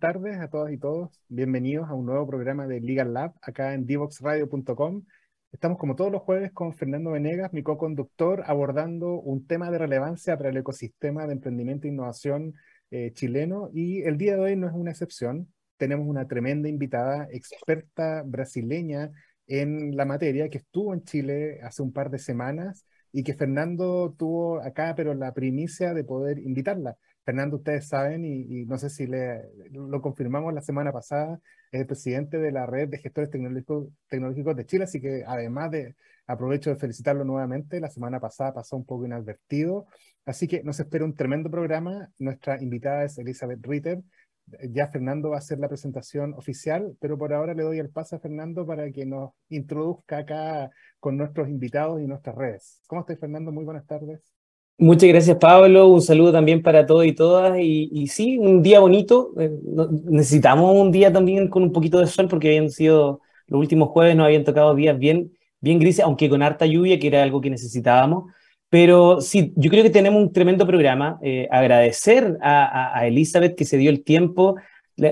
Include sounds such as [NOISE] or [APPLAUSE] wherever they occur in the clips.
tardes a todas y todos. Bienvenidos a un nuevo programa de Legal Lab acá en divoxradio.com. Estamos como todos los jueves con Fernando Venegas, mi co-conductor, abordando un tema de relevancia para el ecosistema de emprendimiento e innovación eh, chileno y el día de hoy no es una excepción. Tenemos una tremenda invitada, experta brasileña en la materia, que estuvo en Chile hace un par de semanas y que Fernando tuvo acá, pero la primicia de poder invitarla. Fernando, ustedes saben, y, no sé si lo confirmamos la semana pasada, es el presidente de la red de gestores tecnológicos, tecnológicos de Chile, así que además de, aprovecho de felicitarlo nuevamente, la semana pasada pasó un poco inadvertido, así que nos espera un tremendo programa. Nuestra invitada es Elizabeth Ritter, ya Fernando va a hacer la presentación oficial, pero por ahora le doy el paso a Fernando para que nos introduzca acá con nuestros invitados y nuestras redes. ¿Cómo estás, Fernando? Muy buenas tardes. Muchas gracias, Pablo. Un saludo también para todos y todas. Y, sí, un día bonito. Eh, necesitamos un día también con un poquito de sol porque habían sido, los últimos jueves nos habían tocado días bien, bien grises, aunque con harta lluvia, que era algo que necesitábamos. Pero sí, yo creo que tenemos un tremendo programa. Eh, agradecer a, Elizabeth que se dio el tiempo.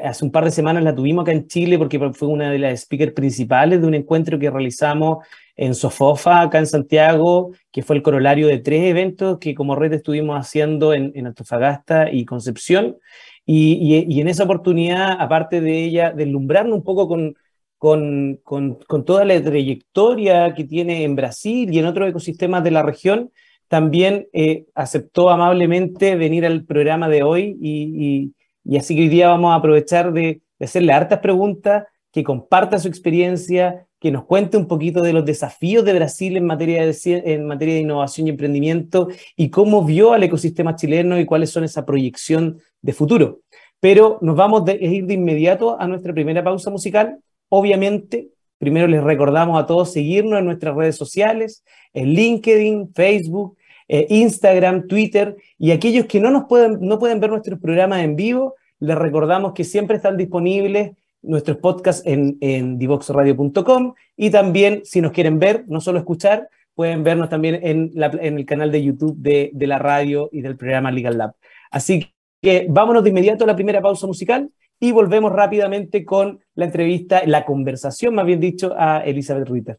Hace un par de semanas la tuvimos acá en Chile porque fue una de las speakers principales de un encuentro que realizamos en Sofofa, acá en Santiago, que fue el corolario de tres eventos que como red estuvimos haciendo en, Antofagasta y Concepción. Y, en esa oportunidad, aparte de ella, deslumbrarnos un poco con, con, con, con, toda la trayectoria que tiene en Brasil y en otros ecosistemas de la región, también eh, aceptó amablemente venir al programa de hoy y, y, así que hoy día vamos a aprovechar de, hacerle hartas preguntas, que comparta su experiencia, que nos cuente un poquito de los desafíos de Brasil en materia de, en materia de innovación y emprendimiento y cómo vio al ecosistema chileno y cuáles son esa proyección de futuro. Pero nos vamos a ir de inmediato a nuestra primera pausa musical. Obviamente, primero les recordamos a todos seguirnos en nuestras redes sociales, en LinkedIn, Facebook, eh, Instagram, Twitter, y aquellos que no, nos pueden, no pueden ver nuestros programas en vivo, les recordamos que siempre están disponibles nuestros podcasts en, en divoxradio.com y también si nos quieren ver, no solo escuchar, pueden vernos también en, en el canal de YouTube de, de, la radio y del programa Legal Lab. Así que vámonos de inmediato a la primera pausa musical y volvemos rápidamente con la entrevista, la conversación, más bien dicho, a Elizabeth Ritter.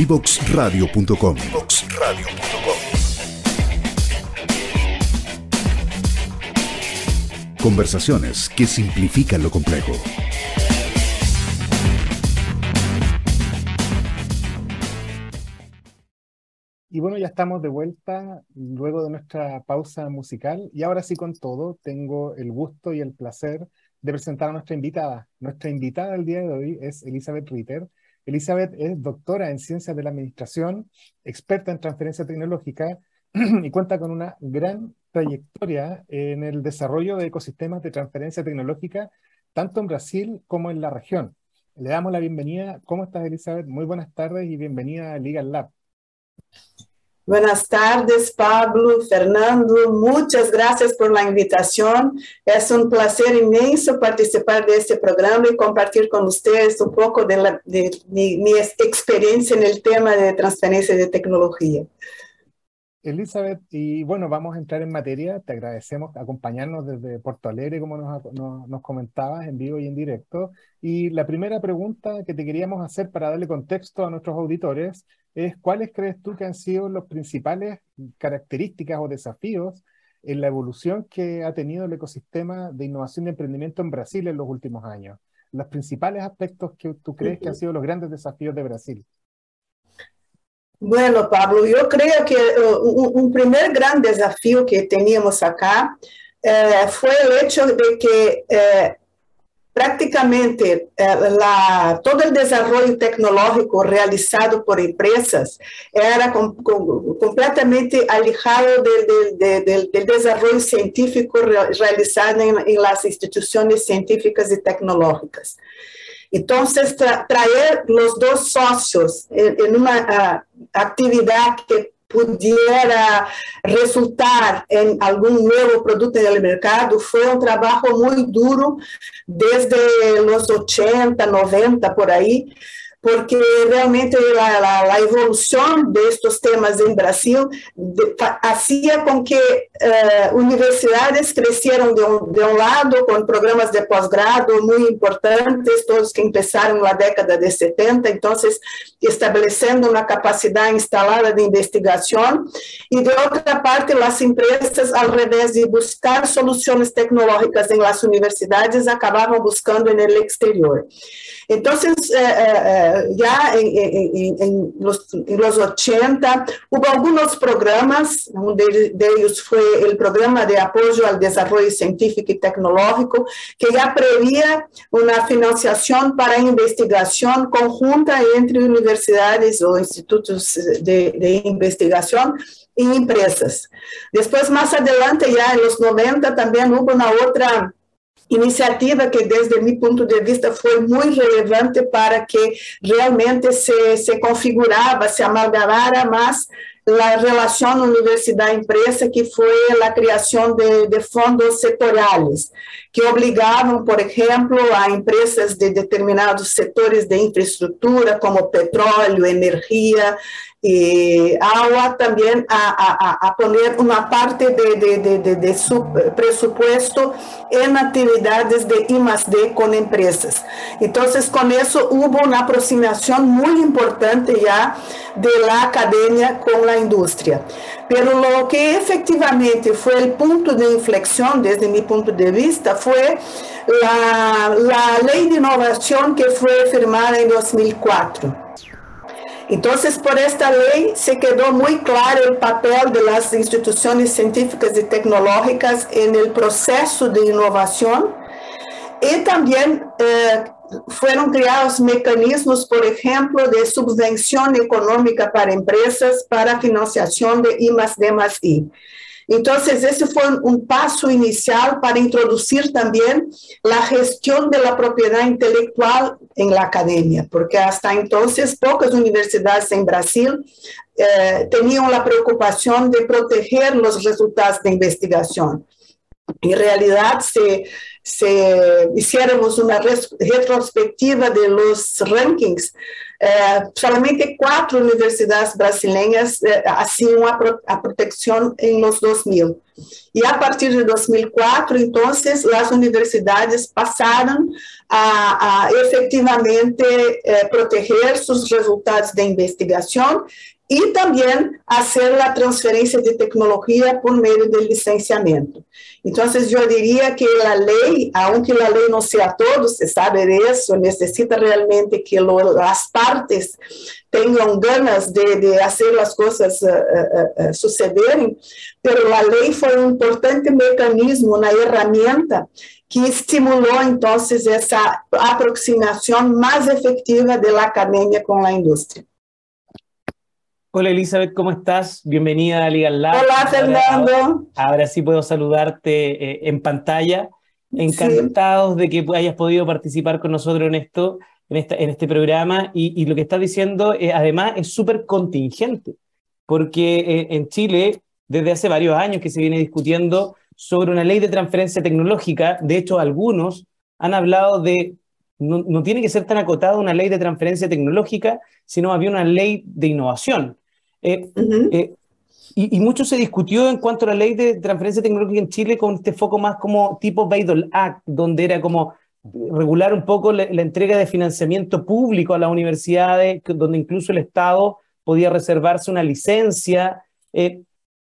Divoxradio.com Conversaciones que simplifican lo complejo. Y bueno, ya estamos de vuelta luego de nuestra pausa musical y ahora sí con todo, tengo el gusto y el placer de presentar a nuestra invitada. Nuestra invitada del día de hoy es Elizabeth Ritter. Elizabeth es doctora en Ciencias de la Administración, experta en transferencia tecnológica [CLEARS THROAT] y cuenta con una gran trayectoria en el desarrollo de ecosistemas de transferencia tecnológica, tanto en Brasil como en la región. Le damos la bienvenida. ¿Cómo estás, Elizabeth? Muy buenas tardes y bienvenida a Legal Lab. Buenas tardes, Pablo, Fernando. Muchas gracias por la invitación. Es un placer inmenso participar de este programa y compartir con ustedes un poco de, la, de mi, mi experiencia en el tema de transferencia de tecnología. Elizabeth, y bueno, vamos a entrar en materia. Te agradecemos acompañarnos desde Porto Alegre, como nos, nos, nos, comentabas, en vivo y en directo. Y la primera pregunta que te queríamos hacer para darle contexto a nuestros auditores es, ¿cuáles crees tú que han sido las principales características o desafíos en la evolución que ha tenido el ecosistema de innovación y emprendimiento en Brasil en los últimos años? Los principales aspectos que tú crees que han sido los grandes desafíos de Brasil. Bueno, Pablo, yo creo que un, un, primer gran desafío que teníamos acá eh, fue el hecho de que eh, prácticamente eh, la, todo el desarrollo tecnológico realizado por empresas era com, com, completamente alejado del, desarrollo científico realizado en, en, las científicas y tecnológicas. Entonces, tra, traer los dos socios en, en una uh, actividad que pudiera resultar en algún nuevo producto en el mercado fue un trabajo muy duro desde los 80, 90 por ahí, porque realmente la, la, la, evolución de estos temas en Brasil de, hacía con que eh, universidades crecieran de un, de un, lado con programas de posgrado muy importantes, todos que empezaron en la década de 70, entonces estableciendo una capacidad instalada de investigación, y de otra parte las empresas, al revés de buscar soluciones tecnológicas en las universidades, acababan buscando en el exterior. Entonces, eh, eh, ya en, en, en, los, en, los, 80 hubo algunos programas, uno de, de, ellos fue el programa de apoyo al desarrollo científico y tecnológico, que ya prevía una financiación para investigación conjunta entre universidades o institutos de, de investigación y empresas. Después, más adelante, en los 90, también hubo una otra iniciativa que desde mi ponto de vista foi muito relevante para que realmente se, se configurava, se amalgamara mais a relação universidade-empresa, que foi a criação de, de fundos setoriais, que obrigavam, por exemplo, a empresas de determinados setores de infraestrutura, como petróleo, energia, y agua también a, a, a, poner una parte de, de, de, de, su presupuesto en actividades de I más D con empresas. Entonces, con eso hubo una aproximación muy importante ya de la academia con la industria. Pero lo que efectivamente fue el punto de inflexión desde mi punto de vista fue la, la ley de innovación que fue firmada en 2004 Entonces, por esta ley se quedó muy claro el papel de las instituciones científicas y tecnológicas en el proceso de innovación y también eh, fueron creados mecanismos, por ejemplo, de subvención económica para empresas para financiación de I más D I. Entonces, ese fue un paso inicial para introducir también la gestión de la propiedad intelectual en la academia, porque hasta entonces pocas universidades en Brasil eh, tenían la preocupación de proteger los resultados de investigación. En realidad, si, si hiciéramos una retrospectiva de los rankings, eh, solamente cuatro universidades brasileñas eh, hacían a, pro, a, protección en los 2000. Y a partir de 2004, entonces, las universidades pasaron a, a efectivamente eh, proteger sus resultados de investigación y también hacer la transferencia de tecnología por medio del licenciamiento. Entonces, yo diría que la ley, aunque la ley no sea todo, se sabe de eso, necesita realmente que las partes tengan ganas de, de hacer las cosas uh, uh, uh, sucederem, pero la ley fue un importante mecanismo, una herramienta que estimulou entonces essa aproximação mais efetiva da academia com a indústria. Hola Elizabeth, ¿cómo estás? Bienvenida a Legal Lab. Hola Fernando. Ahora, ahora sí puedo saludarte eh, en pantalla. Encantados sí. de que hayas podido participar con nosotros en esto, en, esta, en este programa. Y, y, lo que estás diciendo, eh, además, es súper contingente, porque eh, en Chile, desde hace varios años que se viene discutiendo sobre una ley de transferencia tecnológica, de hecho, algunos han hablado de no, no, tiene que ser tan acotada una ley de transferencia tecnológica, sino había una ley de innovación. Eh, uh -huh. eh, y, y, mucho se discutió en cuanto a la ley de transferencia tecnológica en Chile con este foco más como tipo Baydol Act, donde era como regular un poco la, la entrega de financiamiento público a las universidades, donde incluso el Estado podía reservarse una licencia, eh,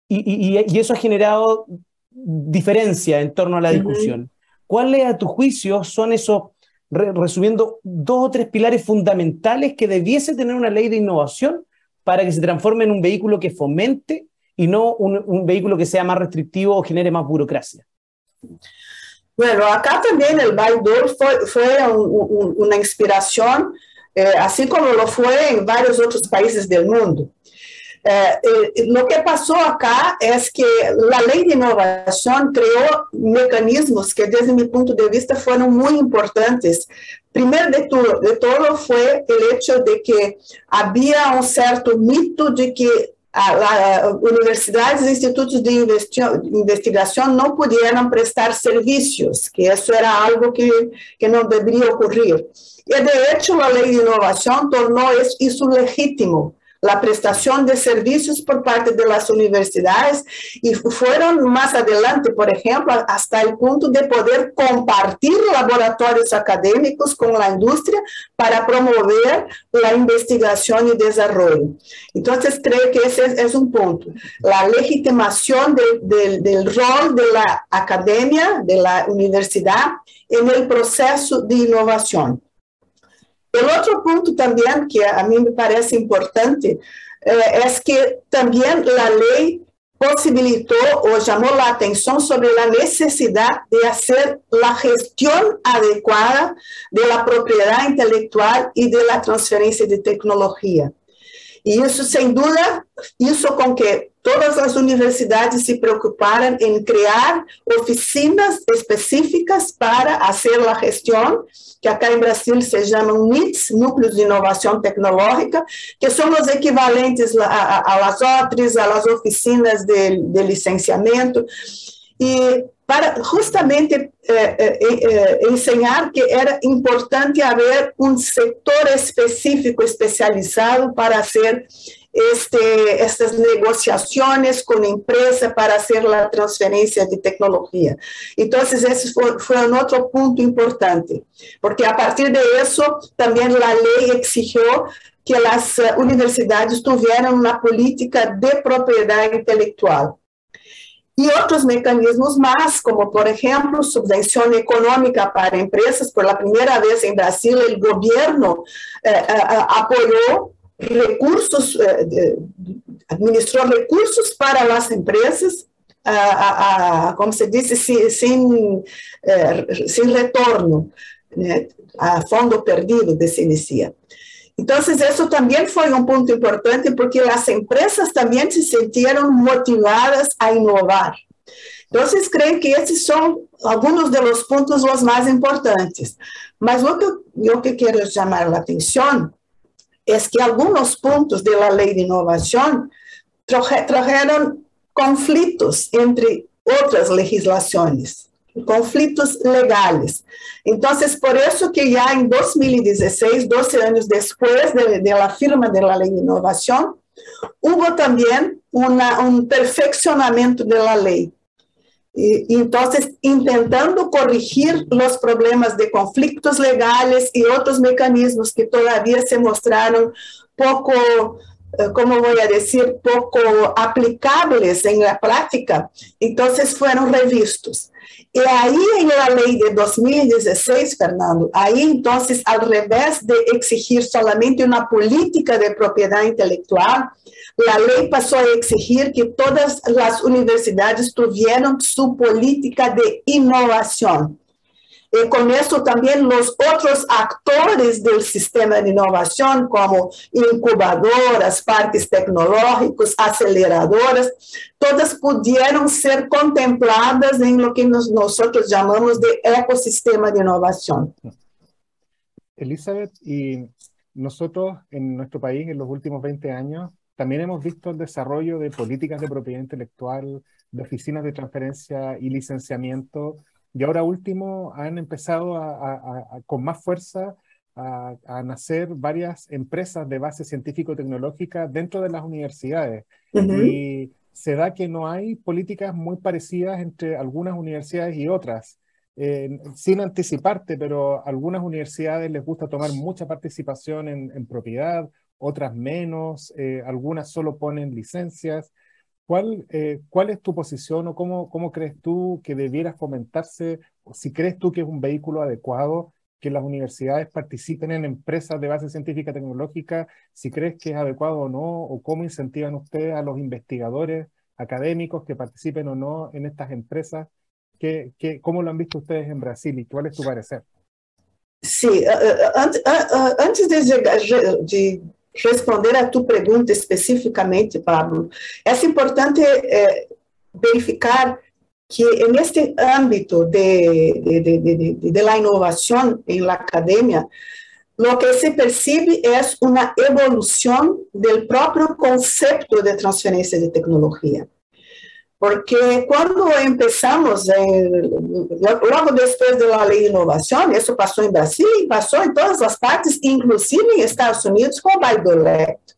y, y, y, eso ha generado diferencia en torno a la discusión. Uh -huh. ¿Cuáles, a tu juicio, son esos, resumiendo, dos o tres pilares fundamentales que debiese tener una ley de innovación para que se transforme en un vehículo que fomente y no un, un vehículo que sea más restrictivo o genere más burocracia? Bueno, acá también el Baidor fue, fue un, un, una inspiración, eh, así como lo fue en varios otros países del mundo. Eh, eh, lo que pasó acá es que la ley de innovación creó mecanismos que desde mi punto de vista fueron muy importantes. Primero de todo, de todo hecho de que había un cierto mito de que las universidades e institutos de investigación no pudieran prestar servicios, que eso era algo que, que no debería ocurrir. Y de hecho, la ley de innovación tornó eso legítimo la prestación de servicios por parte de las universidades y fueron más adelante, por ejemplo, hasta el punto de poder compartir laboratorios académicos con la industria para promover la investigación y desarrollo. Entonces, creo que ese es, un punto. La legitimación del rol de la academia, de la universidad en el proceso de innovación. El otro punto también que a mí me parece importante eh, es que también la ley posibilitó o llamó la atención sobre la necesidad de hacer la gestión adecuada de la propiedad intelectual y de la transferencia de tecnología. Y eso, sin duda, hizo con que todas as universidades se preocuparam em criar oficinas específicas para fazer a gestão, que acá em Brasil se chamam NITs, Núcleos de Inovação Tecnológica, que são os equivalentes outras, a las oficinas de, de licenciamento, e para justamente eh, eh, eh, ensinar que era importante haver um setor específico especializado para ser este, estas negociaciones con empresa para hacer la transferencia de tecnología. Entonces, ese fue, otro punto importante, porque a partir de eso también la ley exigió que las uh, universidades tuvieran una política de propiedad intelectual. Y otros mecanismos más, como por ejemplo subvención económica para empresas. Por la primera vez en Brasil, el gobierno eh, uh, apoyó recursos, eh, recursos para as empresas, a, a, como se disse, sem, sem, eh, sem retorno, a fundo perdido, se inicia. Então, isso também foi um ponto importante, porque as empresas também se sentiram motivadas a inovar. Então, creio que esses são alguns dos pontos os mais importantes. Mas o que eu que quero chamar a atenção es que algunos puntos de la ley de innovación trajeron conflictos entre otras conflictos legales. Entonces, por eso que ya en 2016, 12 años después de, de la firma de la ley de innovación, hubo también una, un perfeccionamiento de la ley y, entonces, intentando corregir los problemas de conflictos legales y otros mecanismos que todavía se mostraron poco, eh, ¿cómo voy a decir?, poco aplicables en la práctica, entonces fueron revistos. Y ahí en la ley de 2016, Fernando, ahí entonces, al revés de exigir solamente una política de propiedad intelectual, la ley pasó a exigir que todas las universidades tuvieran su política de innovación. Y con esto también los otros actores del sistema de innovación, como incubadoras, parques tecnológicos, aceleradoras, todas pudieron ser contempladas en lo que nos, nosotros llamamos de ecosistema de innovación. Elizabeth, y nosotros en nuestro país en los últimos 20 años también hemos visto el desarrollo de políticas de propiedad intelectual, de oficinas de transferencia y licenciamiento, y ahora último han empezado a, con más fuerza a, nacer varias empresas de base científico-tecnológica dentro de las universidades. Y se da que no hay políticas muy parecidas entre algunas universidades y otras. Eh, sin anticiparte, pero a algunas universidades les gusta tomar mucha participación en, en propiedad, otras menos, eh, algunas solo ponen licencias. ¿Cuál, eh, ¿Cuál es tu posición o cómo, cómo crees tú que debieras fomentarse, o si crees tú que es un vehículo adecuado que las universidades participen en empresas de base científica tecnológica, si crees que es adecuado o no, o cómo incentivan ustedes a los investigadores académicos que participen o no en estas empresas? ¿Qué, qué, ¿Cómo lo han visto ustedes en Brasil y cuál es tu parecer? Sí, antes de, de responder a tu pergunta especificamente, Pablo, é importante eh, verificar que neste âmbito de, de, la inovação em la academia, lo que se percibe é uma evolução do próprio conceito de transferência de tecnologia. Porque quando começamos, logo depois da lei de inovação, isso passou em Brasil e passou em todas as partes, inclusive em Estados Unidos, com o Baidolect.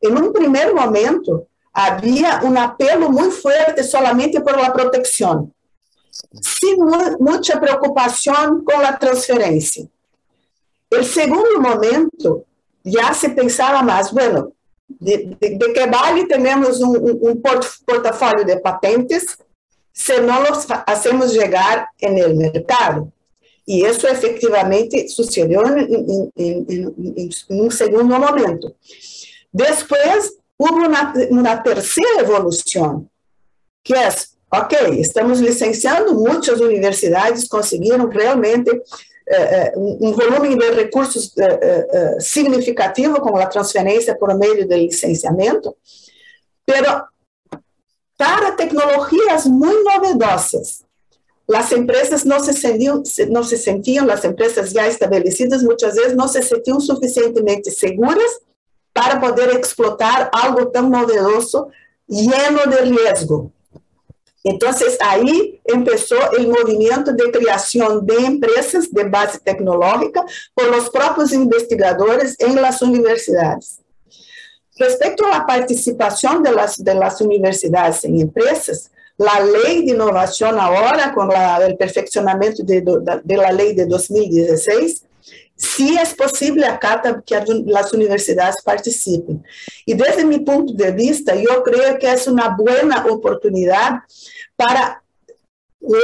Em um primeiro momento, havia um apelo muito forte solamente por la proteção, sem muita preocupação com a transferência. O segundo momento, já se pensava mais, bueno, de, de, de que vale temos um, um portafólio de patentes se não os hacemos chegar no mercado. E isso efetivamente sucedeu em, um segundo momento. Depois, houve uma, terceira evolução, que é, ok, estamos licenciando, muitas universidades conseguiram realmente um volume de recursos eh, eh, significativo com a transferência por meio do licenciamento, pero para tecnologias muito novedosas, as empresas não se sentiam, não se sentiam, as empresas já estabelecidas muitas vezes não se sentiam suficientemente seguras para poder explotar algo tão novedoso, lleno de risco. Então, aí começou o movimento de criação de empresas de base tecnológica por os próprios investigadores em las universidades. Respecto participação de las, de las universidades em empresas, a lei de inovação agora, com o perfeccionamento de, la lei de 2016, se é possível acá que as universidades participem. E desde meu ponto de vista, eu creio que é uma boa oportunidade para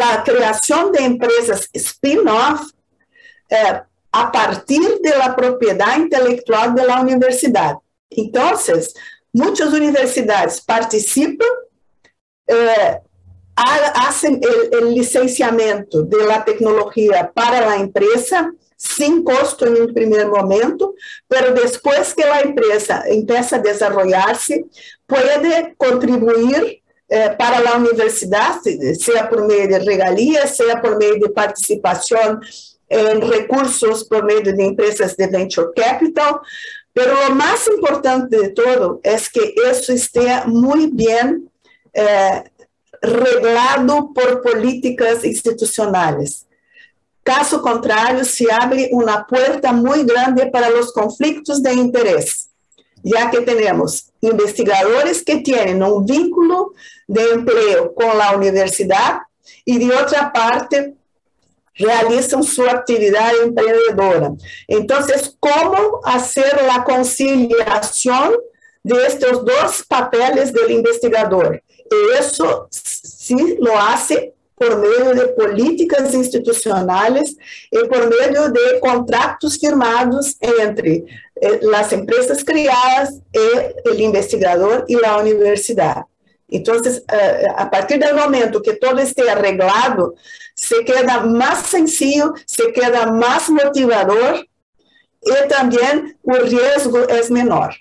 a criação de empresas spin-off eh, a partir da propriedade intelectual da universidade. Então, muitas universidades participam, eh, fazem o licenciamento da tecnologia para a empresa, sem custo em um primeiro momento, mas depois que a empresa empieza a desenvolver-se, pode contribuir eh, para a universidade, seja por meio de regalias, seja por meio de participação em recursos por meio de empresas de venture capital, mas o mais importante de todo é que isso esteja muito bem eh, reglado por políticas institucionais. Caso contrário, se abre uma porta muito grande para os conflitos de interesse, já que temos investigadores que têm um vínculo de emprego com a universidade e, de outra parte, realizam sua atividade empreendedora. Então, como fazer a conciliação destes dois papéis do investigador? E isso se lo hace por meio de políticas institucionais e por meio de contratos firmados entre eh, as empresas criadas e o investigador e a universidade. Então, eh, a partir do momento que todo esteja arreglado, se queda mais sencillo, se queda mais motivador e também o risco é menor.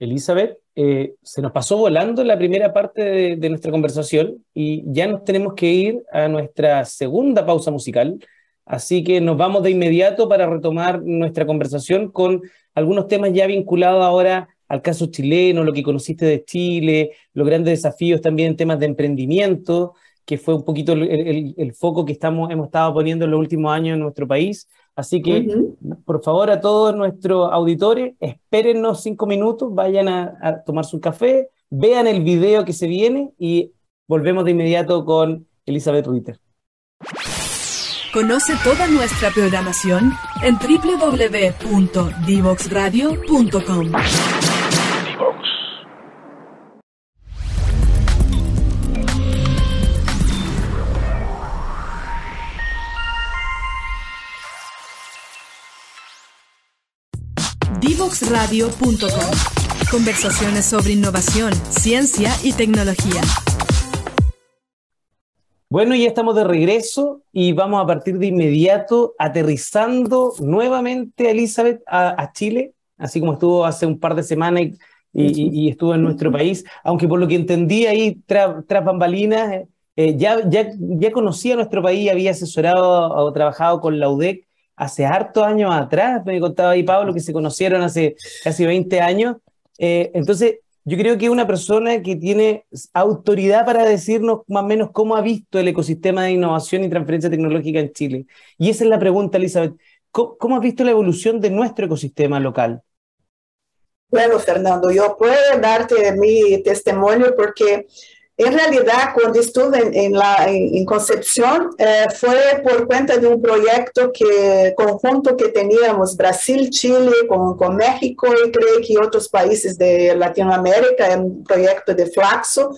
Elizabeth, eh, se nos pasó volando la primera parte de, nuestra conversación y ya nos tenemos que ir a nuestra segunda pausa musical. Así que nos vamos de inmediato para retomar nuestra conversación con algunos temas ya vinculados ahora al caso chileno, lo que conociste de Chile, los grandes desafíos también en temas de emprendimiento, que fue un poquito el, el foco que estamos, hemos estado poniendo en los últimos años en nuestro país. Así que, por favor, a todos nuestros auditores, espérennos cinco minutos, vayan a, a tomarse un café, vean el video que se viene y volvemos de inmediato con Elizabeth Ritter. Conoce toda nuestra programación en www.divoxradio.com. Divoxradio.com. Conversaciones sobre innovación, ciencia y tecnología. Bueno, ya estamos de regreso y vamos a partir de inmediato aterrizando nuevamente a Elizabeth a, Chile, así como estuvo hace un par de semanas y, estuvo en nuestro país, aunque por lo que entendí ahí tras bambalinas, eh, ya, ya, ya conocía nuestro país, había asesorado o trabajado con la UDEC hace hartos años atrás, me contaba ahí Pablo que se conocieron hace casi 20 años. Eh, entonces, yo creo que una persona que tiene autoridad para decirnos más o menos cómo ha visto el ecosistema de innovación y transferencia tecnológica en Chile. Y esa es la pregunta, Elizabeth. ¿Cómo, cómo has visto la evolución de nuestro ecosistema local? Bueno, Fernando, yo puedo darte mi testimonio porque en realidad, cuando estuve en, la, en, Concepción, eh, fue por cuenta de un proyecto que, conjunto que teníamos Brasil, Chile, con, con México y creo que otros países de Latinoamérica, un proyecto de Flaxo.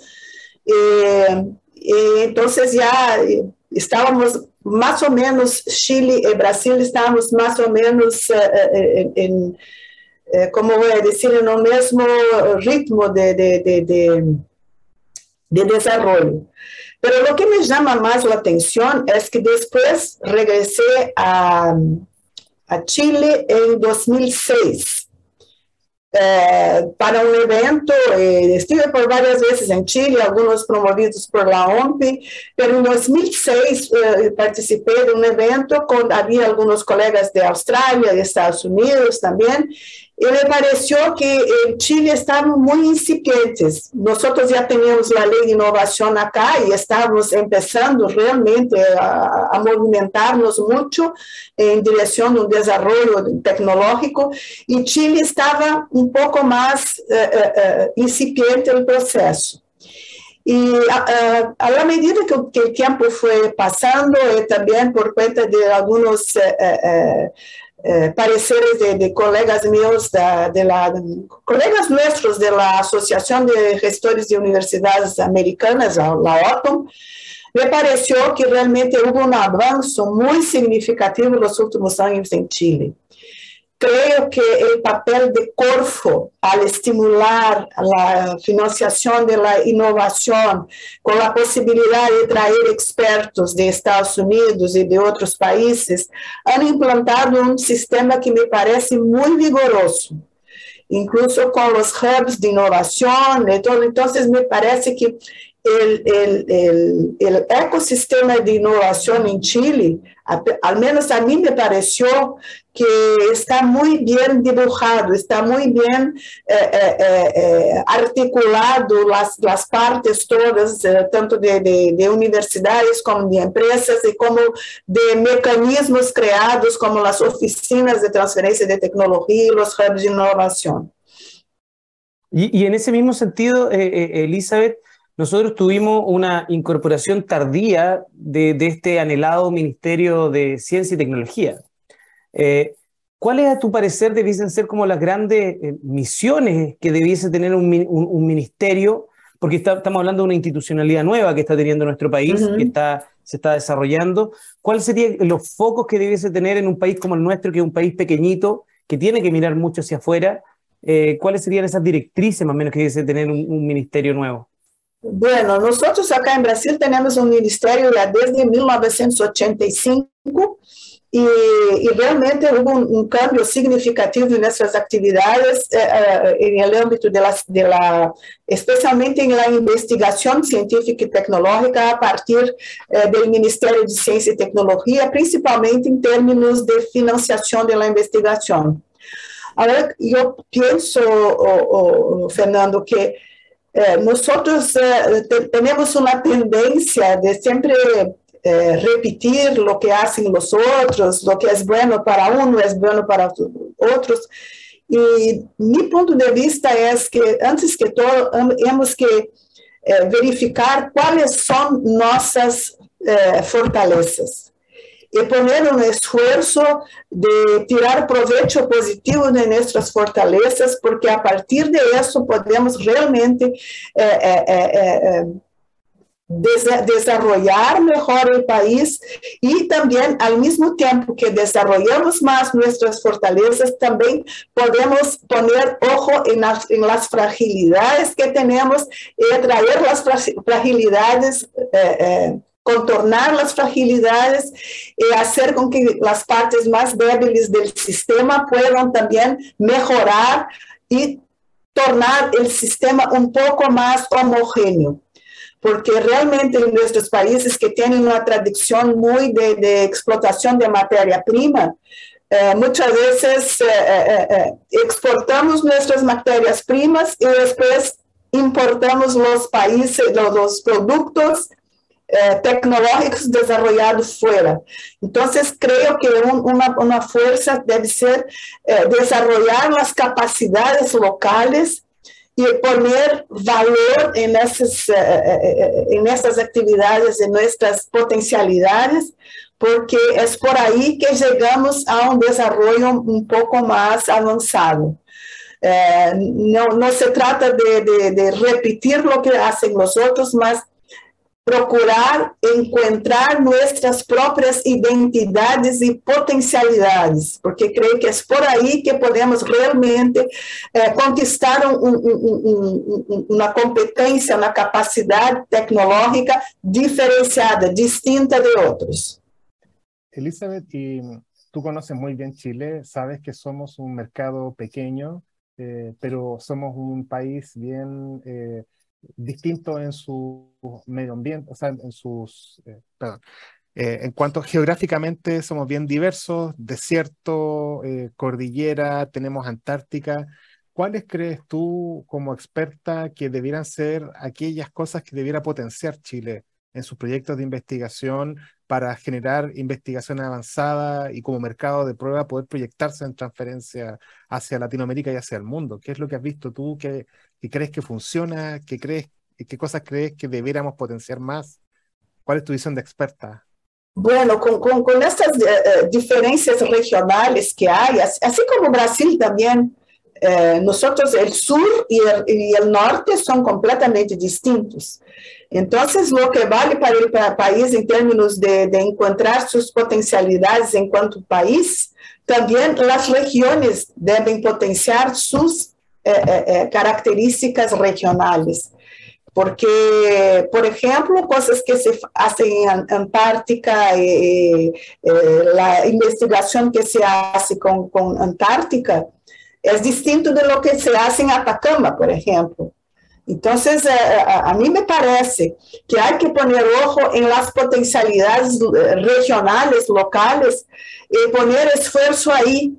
y entonces ya estábamos más o menos, Chile y Brasil estábamos más o menos eh, eh, en, como voy a decir, en el mismo ritmo de, de, de de desarrollo. Pero lo que me llama más la atención es que después regresé a, a Chile en 2006 eh, para un evento. Eh, estuve por varias veces en Chile, algunos promovidos por la OMPI, pero en 2006 eh, participé de un evento con, había algunos colegas de Australia, de Estados Unidos también, y me pareció que en Chile estaban muy incipientes. Nosotros ya teníamos la ley de innovación acá y estábamos empezando realmente a, a movimentarnos mucho en dirección de un desarrollo tecnológico y Chile estaba un poco más uh, uh, incipiente el proceso. Y a, a, la medida que, que, el tiempo fue pasando, y también por cuenta de algunos uh, eh, pareceres de, de, colegas míos, de, de la, colegas nuestros de la Asociación de Gestores de Universidades Americanas, la, la OTOM, me pareció que realmente hubo un avance muy significativo en los últimos años en Chile. Creo que el papel de Corfo al estimular la financiación de la innovación con la posibilidad de traer expertos de Estados Unidos y de otros países, han implantado un sistema que me parece muy vigoroso, incluso con los hubs de innovación y todo. Entonces, me parece que el, el, el, el ecosistema de innovación en Chile, al menos a mí me pareció que está muy bien dibujado, está muy bien eh, eh, eh, articulado las, las partes todas, tanto de, de, de, universidades como de empresas y como de mecanismos creados como las oficinas de transferencia de tecnología y los hubs de innovación. Y, y en ese mismo sentido, Elizabeth, nosotros tuvimos una incorporación tardía de, de, este anhelado Ministerio de Ciencia y Tecnología. Eh, ¿Cuáles, a tu parecer, debiesen ser como las grandes eh, misiones que debiese tener un, un, un ministerio? Porque está, estamos hablando de una institucionalidad nueva que está teniendo nuestro país, uh -huh. que está, se está desarrollando. ¿Cuáles serían los focos que debiese tener en un país como el nuestro, que es un país pequeñito, que tiene que mirar mucho hacia afuera? Eh, ¿Cuáles serían esas directrices más o menos que debiese tener un, un ministerio nuevo? Bueno, nosotros acá en Brasil tenemos un ministerio ya desde 1985 y, y realmente hubo un, un, cambio significativo en nuestras actividades eh, eh, en el ámbito de, las, de la, especialmente en la investigación científica y tecnológica a partir eh, del Ministerio de Ciencia y Tecnología, principalmente en términos de financiación de la investigación. Ahora, yo pienso, oh, oh, Fernando, que eh, nosotros eh, te, tenemos una tendencia de siempre eh, repetir lo que hacen los otros, lo que es bueno para uno es bueno para otros. Y mi punto de vista es que antes que todo hemos que verificar cuáles son nuestras fortalezas y poner un esfuerzo de tirar provecho positivo de nuestras fortalezas, porque a partir de eso podemos realmente eh, eh, eh, desarrollar mejor el país y también al mismo tiempo que desarrollamos más nuestras fortalezas, también podemos poner ojo en las fragilidades que tenemos y traer las fragilidades contornar las fragilidades y hacer con que las partes más débiles del sistema puedan también mejorar y tornar el sistema un poco más homogéneo. Porque realmente en nuestros países que tienen una tradición muy de, de explotación de materia prima, eh, muchas veces eh, eh, eh, exportamos nuestras materias primas y después importamos los países, los productos eh, tecnológicos desarrollados fuera. Entonces, creo que un, una, una, fuerza debe ser eh, desarrollar las capacidades locales y poner valor en esas, eh, en esas actividades, en nuestras potencialidades, porque es por ahí que llegamos a un desarrollo un poco más avanzado. Eh, no, no, se trata de, de, de, repetir lo que hacen los otros, más procurar encontrar nuestras propias identidades y potencialidades, porque creo que es por ahí que podemos realmente eh, conquistar una competencia, una capacidad tecnológica diferenciada, distinta de otros. Elizabeth, y tú conoces muy bien Chile, sabes que somos un mercado pequeño, eh, pero somos un país bien eh, distinto en su medio ambiente, o sea, en sus, eh, perdón, eh, en cuanto geográficamente somos bien diversos, desierto, eh, cordillera, tenemos Antártica. ¿Cuáles crees tú como experta que debieran ser aquellas cosas que debiera potenciar Chile en sus proyectos de investigación para generar investigación avanzada y como mercado de prueba poder proyectarse en transferencia hacia Latinoamérica y hacia el mundo? ¿Qué es lo que has visto tú? ¿Qué, qué crees que funciona? ¿Qué, crees, ¿Qué cosas crees que debiéramos potenciar más? ¿Cuál es tu visión de experta? Bueno, con, con, con estas uh, diferencias regionales que hay, así como Brasil también, eh, nosotros el sur y el, norte son completamente distintos. Entonces, lo que vale para el país en términos de, encontrar sus potencialidades en cuanto país, también las regiones deben potenciar sus eh, eh, eh características regionales. Porque, por ejemplo, cosas que se hacen en Antártica, eh, la investigación que se hace con, con Antártica, es distinto de lo que se hace en Atacama, por ejemplo. Entonces, a, a, mí me parece que hay que poner ojo en las potencialidades regionales, locales, y poner esfuerzo ahí,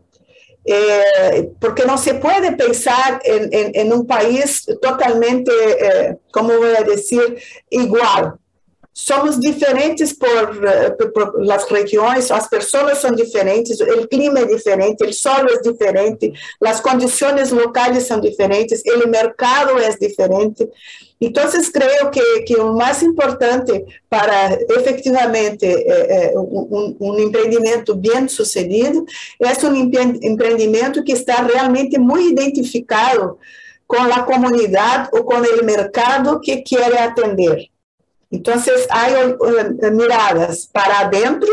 eh, porque no se puede pensar en, en, en un país totalmente, eh, ¿cómo voy a decir?, igual somos diferentes por, por, por, las regiones, as pessoas são diferentes, o clima é diferente, o solo é diferente, as condições locais são diferentes, o mercado é diferente. Então, creio que, que o mais importante para efetivamente eh, um, um, empreendimento bem sucedido é um empreendimento que está realmente muito identificado com a comunidade ou com o mercado que quer atender. Entonces, hay uh, miradas para adentro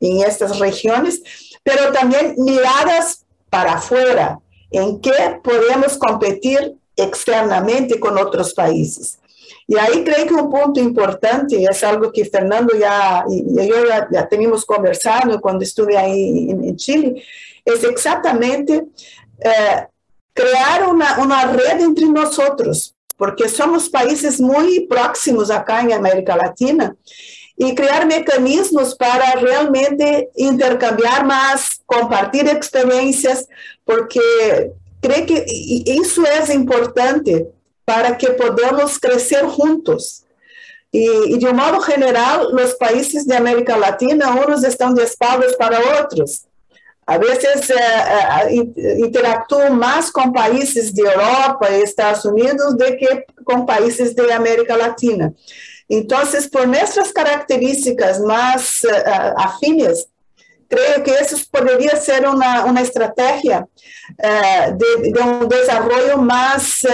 en estas regiones, pero también miradas para afuera, en qué podemos competir externamente con otros países. Y ahí creo que un punto importante es algo que Fernando ya y yo ya, ya tenemos conversado cuando estuve ahí en, en Chile, es exactamente eh, crear una, una red entre nosotros, porque somos países muy próximos acá en América Latina, y crear mecanismos para realmente intercambiar más, compartir experiencias, porque creo que isso é importante para que podamos crescer juntos. E, de um modo geral, os países de América Latina, uns estão de espaldas para outros. A veces eh, eh, interactúo más con países de Europa y Estados Unidos de que con países de América Latina. Entonces, por nuestras características más eh, afines, creo que eso podría ser una, una estrategia de, de, un desarrollo más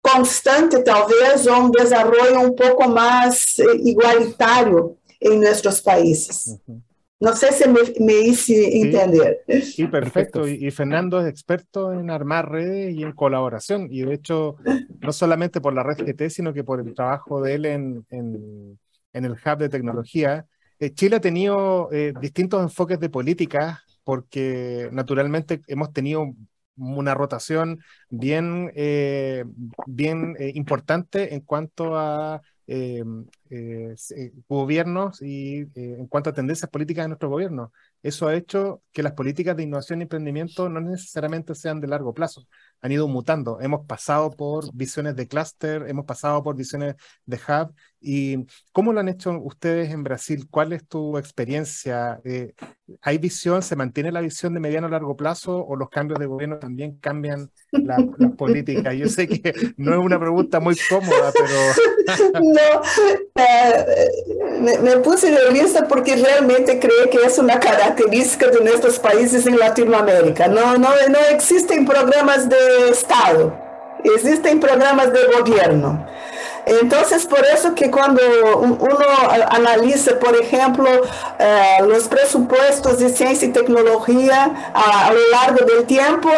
constante, tal vez, o un desarrollo un poco más igualitario en nuestros países. Uh -huh. No sé si me, me hice entender. Sí, perfecto. Y, y, Fernando es experto en armar redes y en colaboración. Y de hecho, no solamente por la red GT, sino que por el trabajo de él en, en, en el Hub de Tecnología. Eh, Chile ha tenido eh, distintos enfoques de política porque naturalmente hemos tenido una rotación bien, eh, bien eh, importante en cuanto a eh, eh, gobiernos y en cuanto a tendencias políticas de nuestro gobierno. Eso ha hecho que las políticas de innovación y emprendimiento no necesariamente sean de largo plazo, han ido mutando. Hemos pasado por visiones de clúster, hemos pasado por visiones de hub. ¿Y cómo lo han hecho ustedes en Brasil? ¿Cuál es tu experiencia? Eh, ¿Hay visión? ¿Se mantiene la visión de mediano a largo plazo o los cambios de gobierno también cambian las la [LAUGHS] políticas? Yo sé que no es una pregunta muy cómoda, pero... [LAUGHS] no, uh, me, me, puse nerviosa porque realmente creo que es una característica de nuestros países en Latinoamérica. No, no, no existen programas de Estado, existen programas de gobierno. Entonces, por eso que cuando uno analiza, por ejemplo, eh, los presupuestos de ciencia y tecnología a, a lo largo del tiempo,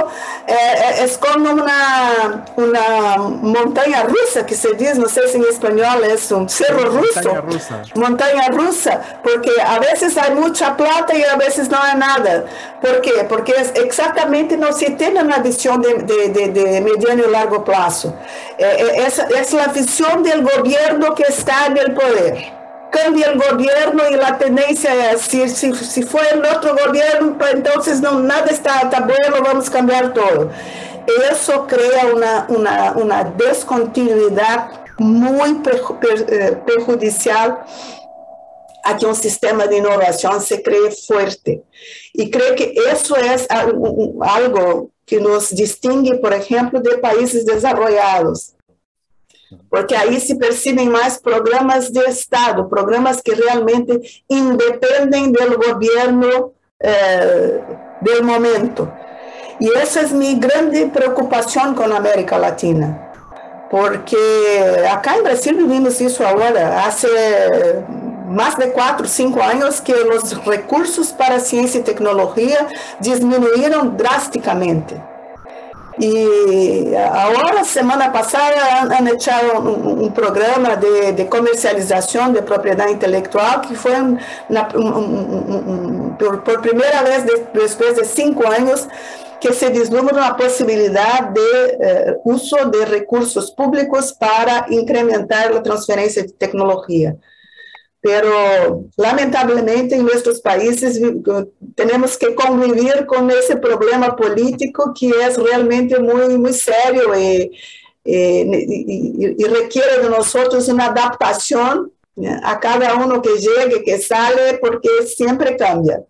eh, es como una, una montaña rusa, que se dice, no sé si en español es un cerro ruso. Montaña rusa. Montaña rusa, porque a veces hay mucha plata y a veces no hay nada. ¿Por qué? Porque es exactamente no se tiene una visión de, de, de, de mediano y largo plazo. Eh, es, es la visión del gobierno que está en el poder. Cambia el gobierno y la tendencia es, si, si, fue el otro gobierno, entonces no, nada está, bueno, vamos a cambiar todo. Eso crea una, una, descontinuidad muy perjudicial a que un sistema de innovación se cree fuerte. Y creo que eso es algo que nos distingue, por ejemplo, de países desarrollados porque aí se percebem mais programas de Estado, programas que realmente independem do governo eh, do momento. E essa é minha grande preocupação com a América Latina, porque acá em Brasil vivimos isso agora, há mais de quatro, cinco anos que os recursos para ciência e tecnologia diminuíram drasticamente. Y ahora, semana pasada, han echado un, un programa de, de, comercialización de propiedad intelectual que fue una, un, un, por, por, primera vez de, después de cinco años que se vislumbra una posibilidad de eh, uso de recursos públicos para incrementar la transferencia de tecnología pero lamentablemente en nuestros países tenemos que convivir con ese problema político que es realmente muy, muy serio y, y, y requiere de nosotros una adaptación a cada uno que llegue, que sale, porque siempre cambia.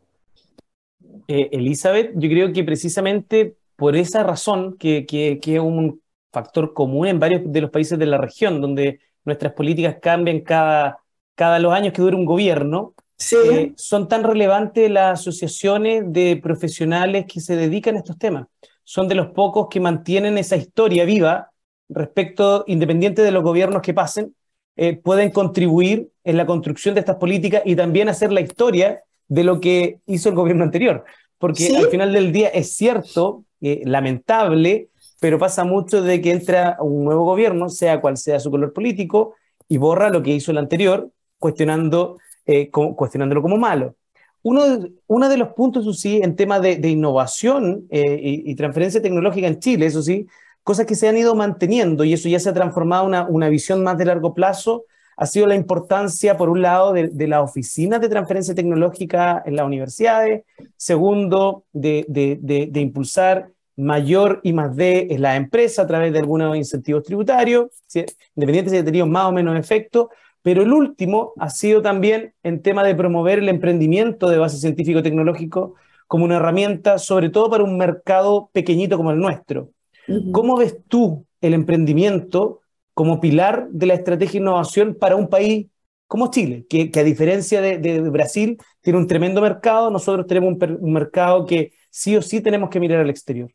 Eh, Elizabeth, yo creo que precisamente por esa razón, que, que, que es un factor común en varios de los países de la región, donde nuestras políticas cambian cada cada los años que dura un gobierno, sí. eh, son tan relevantes las asociaciones de profesionales que se dedican a estos temas. Son de los pocos que mantienen esa historia viva respecto, independiente de los gobiernos que pasen, eh, pueden contribuir en la construcción de estas políticas y también hacer la historia de lo que hizo el gobierno anterior. Porque ¿Sí? al final del día es cierto, eh, lamentable, pero pasa mucho de que entra un nuevo gobierno, sea cual sea su color político, y borra lo que hizo el anterior, cuestionando, eh, cuestionándolo como malo. Uno de, uno de los puntos, eso sí, en tema de, de innovación eh, y, y, transferencia tecnológica en Chile, eso sí, cosas que se han ido manteniendo y eso ya se ha transformado en una, una visión más de largo plazo, ha sido la importancia, por un lado, de, de las oficinas de transferencia tecnológica en las universidades, segundo, de, de, de impulsar mayor y más D en la empresa a través de algunos incentivos tributarios, ¿sí? independiente si ha tenido más o menos efecto, pero el último ha sido también en tema de promover el emprendimiento de base científico-tecnológico como una herramienta, sobre todo para un mercado pequeñito como el nuestro. Uh -huh. ¿Cómo ves tú el emprendimiento como pilar de la estrategia de innovación para un país como Chile, que, que a diferencia de, de, Brasil tiene un tremendo mercado, nosotros tenemos un, un mercado que sí o sí tenemos que mirar al exterior?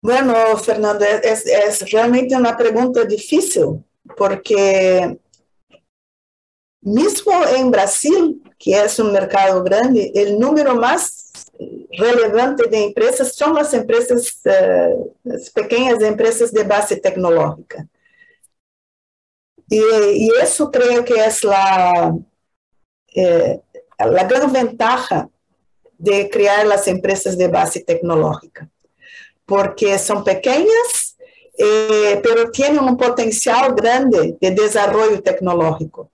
Bueno, Fernando, es, es realmente una pregunta difícil porque mismo en Brasil, que es un mercado grande, el número más relevante de empresas son las empresas, uh, las pequeñas empresas de base tecnológica. Y, y eso creo que es la, eh, la gran ventaja de crear las empresas de base tecnológica, porque son pequeñas, eh, pero tienen un potencial grande de desarrollo tecnológico,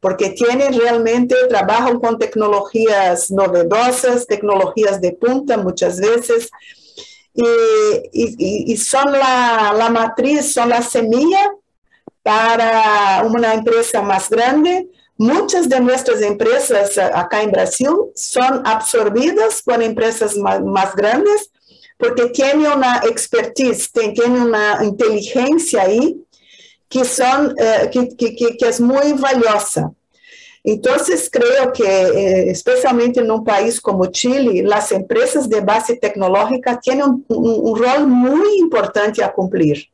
porque tienen realmente, trabajan con tecnologías novedosas, tecnologías de punta muchas veces, y, y, y son la, la matriz, son la semilla para una empresa más grande, Muchas de nuestras empresas acá en Brasil son absorbidas por empresas más, más grandes porque tienen una expertise, tienen una inteligencia ahí que, son, eh, que, que, que, es muy valiosa. Entonces, creo que, eh, especialmente en un país como Chile, las empresas de base tecnológica tienen un, un, un rol muy importante a cumplir,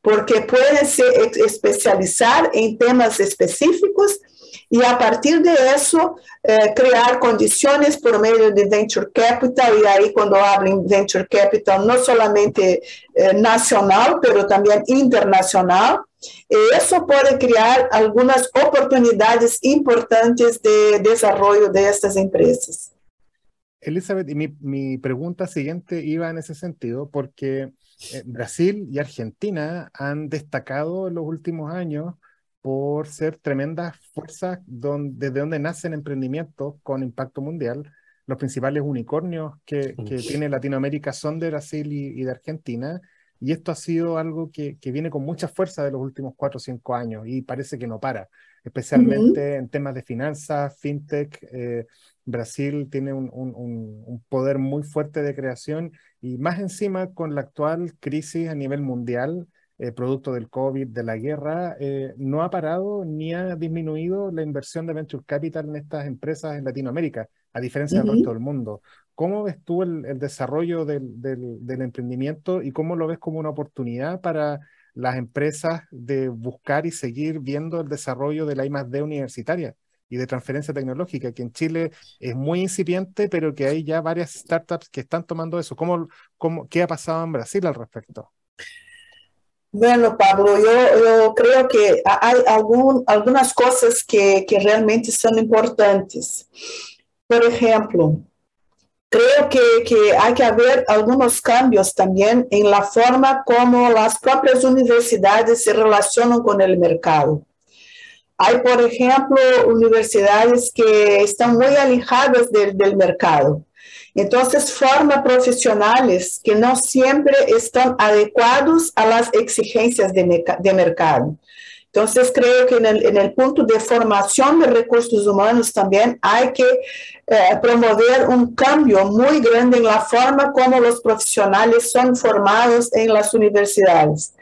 porque pueden se especializar en temas específicos y a partir de eso eh, crear condiciones por medio de venture capital y ahí cuando hablan venture capital no solamente eh, nacional pero también internacional eso puede crear algunas oportunidades importantes de desarrollo de estas empresas. Elizabeth, mi, mi pregunta siguiente iba en ese sentido porque eh, Brasil y Argentina han destacado en los últimos años por ser tremendas fuerzas donde, desde donde nacen emprendimientos con impacto mundial. Los principales unicornios que, que tiene Latinoamérica son de Brasil y, y, de Argentina, y esto ha sido algo que, que, viene con mucha fuerza de los últimos cuatro o cinco años y parece que no para, especialmente uh -huh. en temas de finanzas, fintech. Eh, Brasil tiene un, un, un, poder muy fuerte de creación y más encima con la actual crisis a nivel mundial, eh, producto del COVID, de la guerra, eh, no ha parado ni ha disminuido la inversión de venture capital en estas empresas en Latinoamérica, a diferencia uh -huh. del resto del mundo. ¿Cómo ves tú el, el desarrollo del, del, del, emprendimiento y cómo lo ves como una oportunidad para las empresas de buscar y seguir viendo el desarrollo de la I+D universitaria? y de transferencia tecnológica, que en Chile es muy incipiente, pero que hay ya varias startups que están tomando eso. ¿Cómo, cómo, ¿Qué ha pasado en Brasil al respecto? Bueno, Pablo, yo, creo que hay algunas cosas que, realmente son importantes. Por ejemplo, creo que, hay que haber algunos cambios también en la forma como las propias universidades se relacionan con el mercado. Hay, por ejemplo, universidades que están muy alejadas del mercado. Entonces, forma profesionales que no siempre están adecuados a las exigencias de, mercado. Entonces, creo que en el, en el, punto de formación de recursos humanos también hay que eh, promover un cambio muy grande en la forma como los profesionales son formados en las universidades.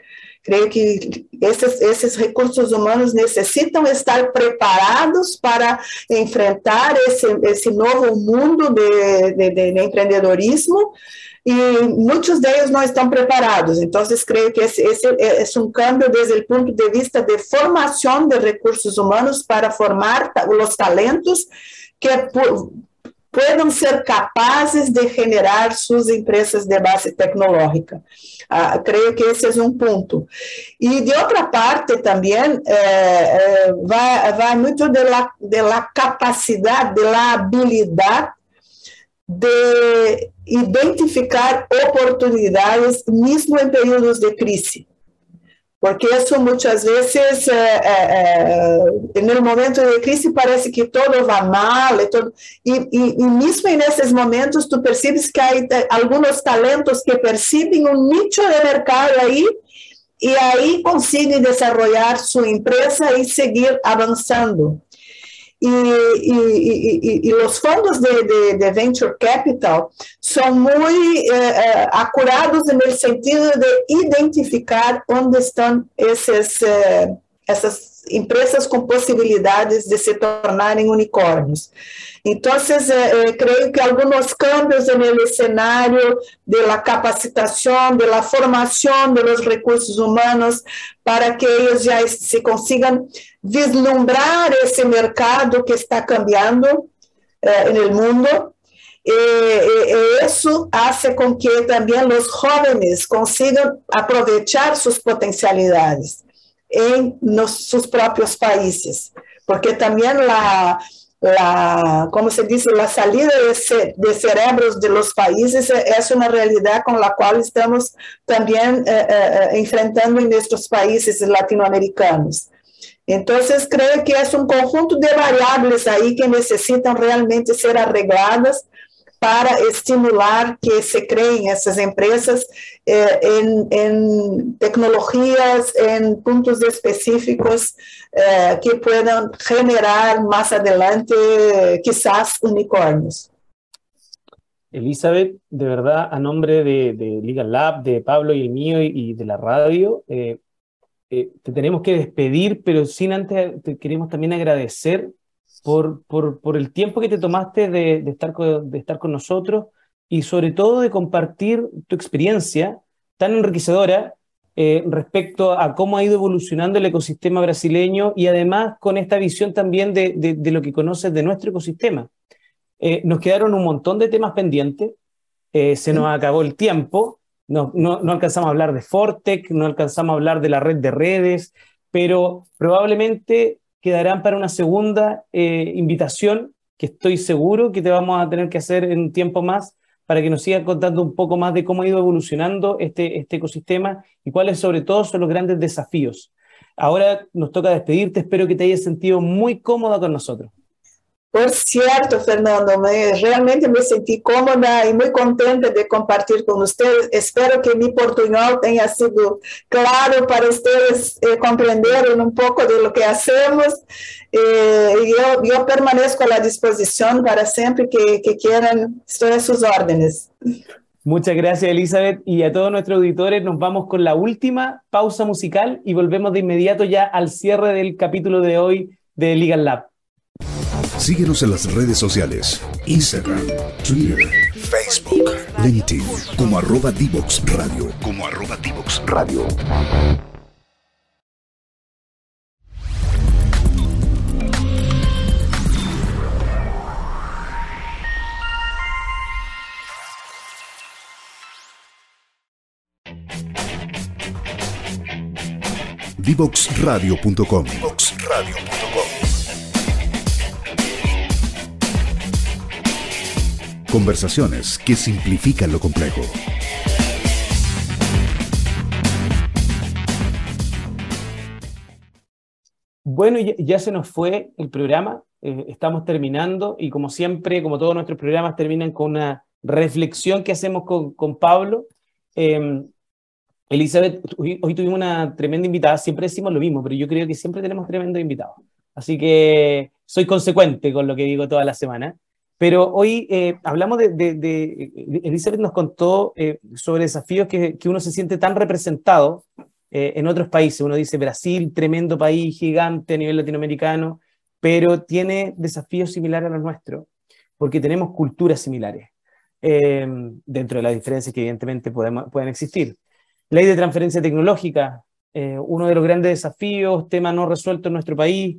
Creio que esses, esses recursos humanos necessitam estar preparados para enfrentar esse, esse novo mundo de, de, de empreendedorismo e muitos deles não estão preparados. Então, creio que esse, esse é um cambio desde o ponto de vista de formação de recursos humanos para formar os talentos que puedan ser capaces de generar sus empresas de base tecnológica. Uh, creo que ese es un punto. Y de otra parte también eh, eh, va, va, mucho de la, de la capacidad, de la habilidad de identificar oportunidades mismo en periodos de crisis. Porque isso muitas vezes, é, é, no momento de crise, parece que todo vai mal, e, todo, e, e, e mesmo nesses momentos, tu percebes que há alguns talentos que percebem um nicho de mercado aí, e aí conseguem desenvolver sua empresa e seguir avançando. Y, y, y, los fondos de, de, de, venture capital son muy eh, eh, acurados el sentido de identificar dónde están esos, eh, essas empresas com possibilidades de se tornarem unicórnios. Então, eh, creio que alguns cambios no cenário da capacitação, da formação dos recursos humanos, para que eles já se consigam vislumbrar esse mercado que está cambiando eh, no mundo e, e, isso hace com que também os jovens consigam aproveitar suas potencialidades nos, seus próprios países, porque também a la, como se diz, a salida de, cerebros de los países é uma realidade com a qual estamos também eh, eh, enfrentando em estes países latino-americanos. Então, creio que é um conjunto de variáveis aí que necessitam realmente ser arregladas para estimular que se creen essas empresas eh, en, en, tecnologías, en puntos específicos eh, que puedan generar más adelante quizás unicornios. Elizabeth, de verdad, a nombre de, de Legal Lab, de Pablo y el mío y, de la radio, eh, eh, te tenemos que despedir, pero sin antes te queremos también agradecer por, por, por el tiempo que te tomaste de, de, estar con, de estar con nosotros y sobre todo de compartir tu experiencia tan enriquecedora eh, respecto a cómo ha ido evolucionando el ecosistema brasileño y además con esta visión también de, de, lo que conoces de nuestro ecosistema. Eh, nos quedaron un montón de temas pendientes, eh, se nos acabó el tiempo, no, no, no, alcanzamos a hablar de Fortec, no alcanzamos a hablar de la red de redes, pero probablemente quedarán para una segunda invitación que estoy seguro que te vamos a tener que hacer en un tiempo más para que nos sigas contando un poco más de cómo ha ido evolucionando este, este ecosistema y cuáles sobre todo son los grandes desafíos. Ahora nos toca despedirte, espero que te hayas sentido muy cómoda con nosotros. Por cierto, Fernando, me, realmente me sentí cómoda y muy contenta de compartir con ustedes. Espero que mi portuñol tenha sido claro para ustedes eh, comprender un poco de lo que hacemos. Eh, yo, yo, permanezco a la disposición para siempre que, que quieran, estoy a sus órdenes. Muchas gracias, Elizabeth. Y a todos nuestros auditores, nos vamos con la última pausa musical y volvemos de inmediato ya al cierre del capítulo de hoy de Legal Lab. Síguenos en las redes sociales, Instagram, Twitter, Facebook, LinkedIn, como arroba Divox Radio, como arroba Divox Radio. Divoxradio.com. Conversaciones que simplifican lo complejo. Bueno, ya, se nos fue el programa, eh, estamos terminando y como siempre, como todos nuestros programas terminan con una reflexión que hacemos con, Pablo. Eh, Elizabeth, hoy, hoy, tuvimos una tremenda invitada, siempre decimos lo mismo, pero yo creo que siempre tenemos tremendos invitados. Así que soy consecuente con lo que digo toda la semana. Pero hoy eh, hablamos de, de, Elizabeth nos contó eh, sobre desafíos que, que, uno se siente tan representado eh, en otros países. Uno dice Brasil, tremendo país, gigante a nivel latinoamericano, pero tiene desafíos similares a los nuestros, porque tenemos culturas similares, dentro de las diferencias que evidentemente podemos, pueden existir. Ley de transferencia tecnológica, uno de los grandes desafíos, tema no resuelto en nuestro país,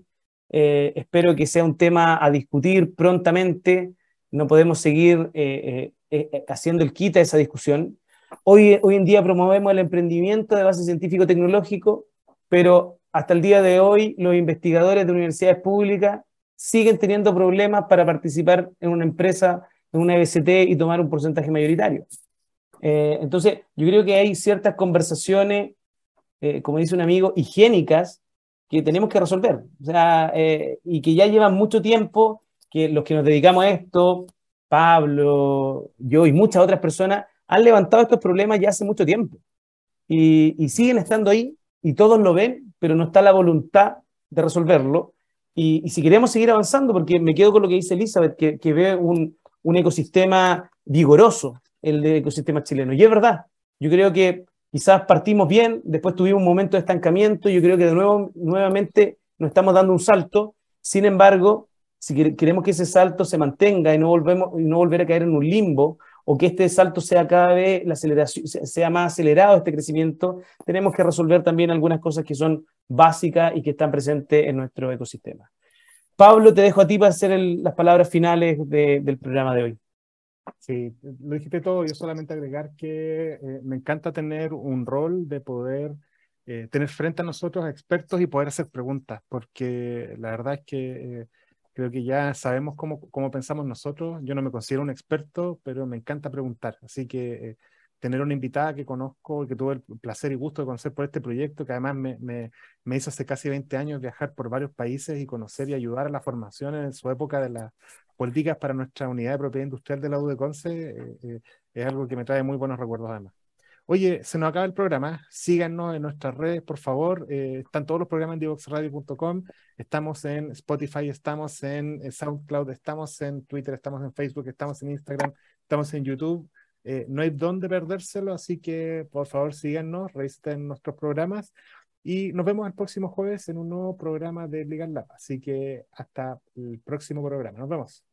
eh, espero que sea un tema a discutir prontamente. No podemos seguir eh, eh, haciendo el quita esa discusión. Hoy, hoy en día promovemos el emprendimiento de base científico-tecnológico, pero hasta el día de hoy los investigadores de universidades públicas siguen teniendo problemas para participar en una empresa, en una EBCT y tomar un porcentaje mayoritario. entonces, yo creo que hay ciertas conversaciones, como dice un amigo, higiénicas que tenemos que resolver. O sea, eh, y que ya llevan mucho tiempo que los que nos dedicamos a esto, Pablo, yo y muchas otras personas, han levantado estos problemas ya hace mucho tiempo. Y, y siguen estando ahí y todos lo ven, pero no está la voluntad de resolverlo. Y, y, si queremos seguir avanzando, porque me quedo con lo que dice Elizabeth, que, que ve un, un ecosistema vigoroso, el de ecosistema chileno. Y es verdad, yo creo que quizás partimos bien, después tuvimos un momento de estancamiento, yo creo que de nuevo, nuevamente nos estamos dando un salto, sin embargo, si queremos que ese salto se mantenga y no, volvemos, y no volver a caer en un limbo, o que este salto sea cada vez, la aceleración, sea más acelerado este crecimiento, tenemos que resolver también algunas cosas que son básicas y que están presentes en nuestro ecosistema. Pablo, te dejo a ti para hacer las palabras finales del programa de hoy. Sí, lo dijiste todo. Yo solamente agregar que eh, me encanta tener un rol de poder eh, tener frente a nosotros expertos y poder hacer preguntas, porque la verdad es que eh, creo que ya sabemos cómo, cómo pensamos nosotros. Yo no me considero un experto, pero me encanta preguntar. Así que tener una invitada que conozco y que tuve el placer y gusto de conocer por este proyecto, que además me, me, me, hizo hace casi 20 años viajar por varios países y conocer y ayudar a la formación en su época de las políticas para nuestra unidad de propiedad industrial de la U Conce, eh, eh, es algo que me trae muy buenos recuerdos además. Oye, se nos acaba el programa. Síganos en nuestras redes, por favor. Eh, están todos los programas en divoxradio.com. Estamos en Spotify, estamos en SoundCloud, estamos en Twitter, estamos en Facebook, estamos en Instagram, estamos en YouTube. No hay dónde perdérselo, así que por favor síganos, revisen nuestros programas y nos vemos el próximo jueves en un nuevo programa de Legal Lab. Así que hasta el próximo programa. Nos vemos.